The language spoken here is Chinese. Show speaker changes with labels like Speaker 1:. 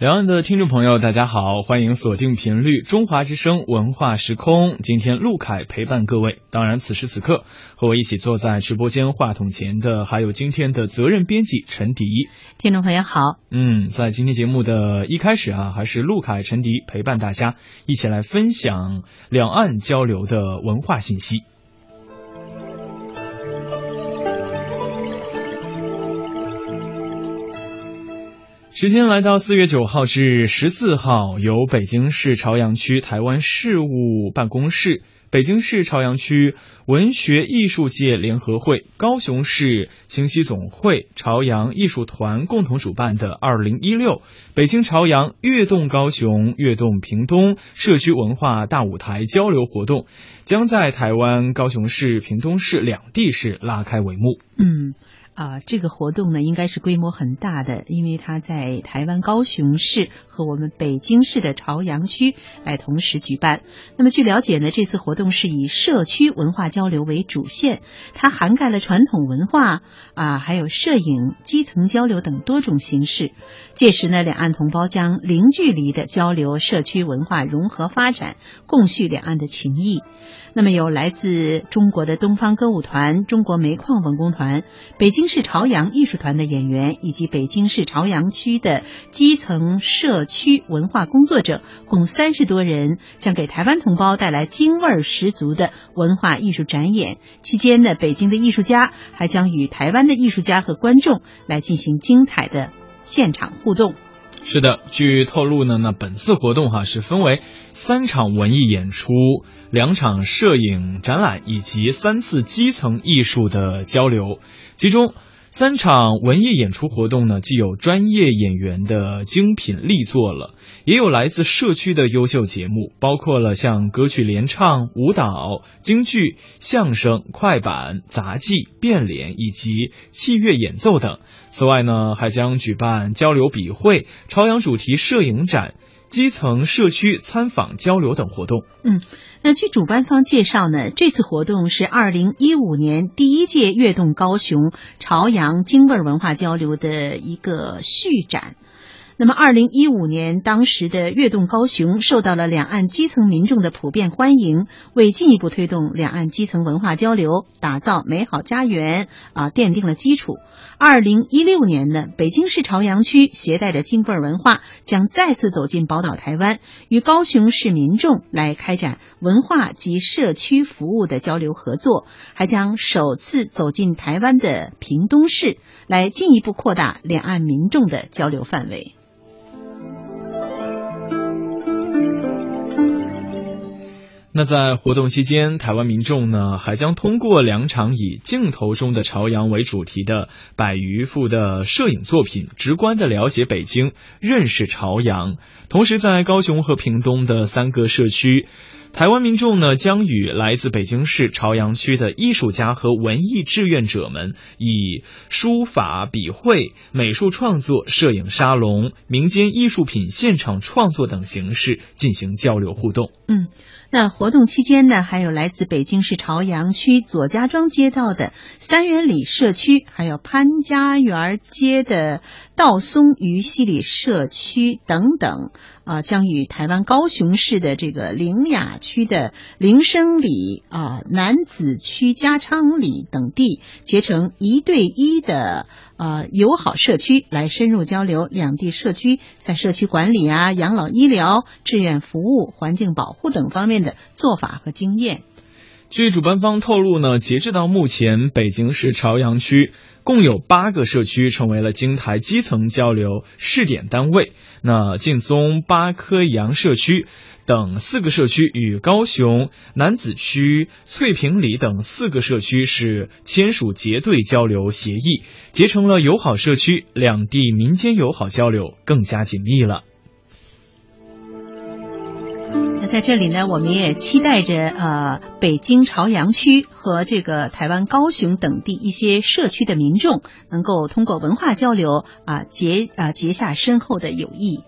Speaker 1: 两岸的听众朋友，大家好，欢迎锁定频率中华之声文化时空。今天陆凯陪伴各位，当然此时此刻和我一起坐在直播间话筒前的，还有今天的责任编辑陈迪。
Speaker 2: 听众朋友好，
Speaker 1: 嗯，在今天节目的一开始啊，还是陆凯、陈迪陪伴大家一起来分享两岸交流的文化信息。时间来到四月九号至十四号，由北京市朝阳区台湾事务办公室、北京市朝阳区文学艺术界联合会、高雄市清溪总会朝阳艺术团共同主办的二零一六北京朝阳跃动高雄、跃动屏东社区文化大舞台交流活动，将在台湾高雄市、屏东市两地市拉开帷幕。
Speaker 2: 嗯。啊，这个活动呢，应该是规模很大的，因为它在台湾高雄市和我们北京市的朝阳区来同时举办。那么据了解呢，这次活动是以社区文化交流为主线，它涵盖了传统文化啊，还有摄影、基层交流等多种形式。届时呢，两岸同胞将零距离的交流社区文化融合发展，共叙两岸的情谊。那么有来自中国的东方歌舞团、中国煤矿文工团、北京市朝阳艺术团的演员，以及北京市朝阳区的基层社区文化工作者，共三十多人，将给台湾同胞带来京味儿十足的文化艺术展演。期间呢，北京的艺术家还将与台湾的艺术家和观众来进行精彩的现场互动。
Speaker 1: 是的，据透露呢，那本次活动哈是分为三场文艺演出、两场摄影展览以及三次基层艺术的交流，其中。三场文艺演出活动呢，既有专业演员的精品力作了，也有来自社区的优秀节目，包括了像歌曲联唱、舞蹈、京剧、相声、快板、杂技、变脸以及器乐演奏等。此外呢，还将举办交流笔会、朝阳主题摄影展。基层社区参访交流等活动。
Speaker 2: 嗯，那据主办方介绍呢，这次活动是二零一五年第一届跃动高雄朝阳京味文化交流的一个续展。那么，二零一五年当时的跃动高雄受到了两岸基层民众的普遍欢迎，为进一步推动两岸基层文化交流、打造美好家园啊，奠定了基础。二零一六年呢，北京市朝阳区携带着京味儿文化，将再次走进宝岛台湾，与高雄市民众来开展文化及社区服务的交流合作，还将首次走进台湾的屏东市，来进一步扩大两岸民众的交流范围。
Speaker 1: 那在活动期间，台湾民众呢还将通过两场以镜头中的朝阳为主题的百余幅的摄影作品，直观的了解北京，认识朝阳。同时，在高雄和屏东的三个社区。台湾民众呢，将与来自北京市朝阳区的艺术家和文艺志愿者们，以书法笔会、美术创作、摄影沙龙、民间艺术品现场创作等形式进行交流互动。
Speaker 2: 嗯，那活动期间呢，还有来自北京市朝阳区左家庄街道的三元里社区，还有潘家园街的道松鱼溪里社区等等。啊，将与台湾高雄市的这个林雅区的林生里啊、南子区加昌里等地结成一对一的啊友好社区，来深入交流两地社区在社区管理啊、养老医疗、志愿服务、环境保护等方面的做法和经验。
Speaker 1: 据主办方透露呢，截至到目前，北京市朝阳区共有八个社区成为了京台基层交流试点单位。那劲松八棵杨社区等四个社区与高雄南子区翠屏里等四个社区是签署结对交流协议，结成了友好社区，两地民间友好交流更加紧密了。
Speaker 2: 在这里呢，我们也期待着呃，北京朝阳区和这个台湾高雄等地一些社区的民众，能够通过文化交流啊，结啊结下深厚的友谊。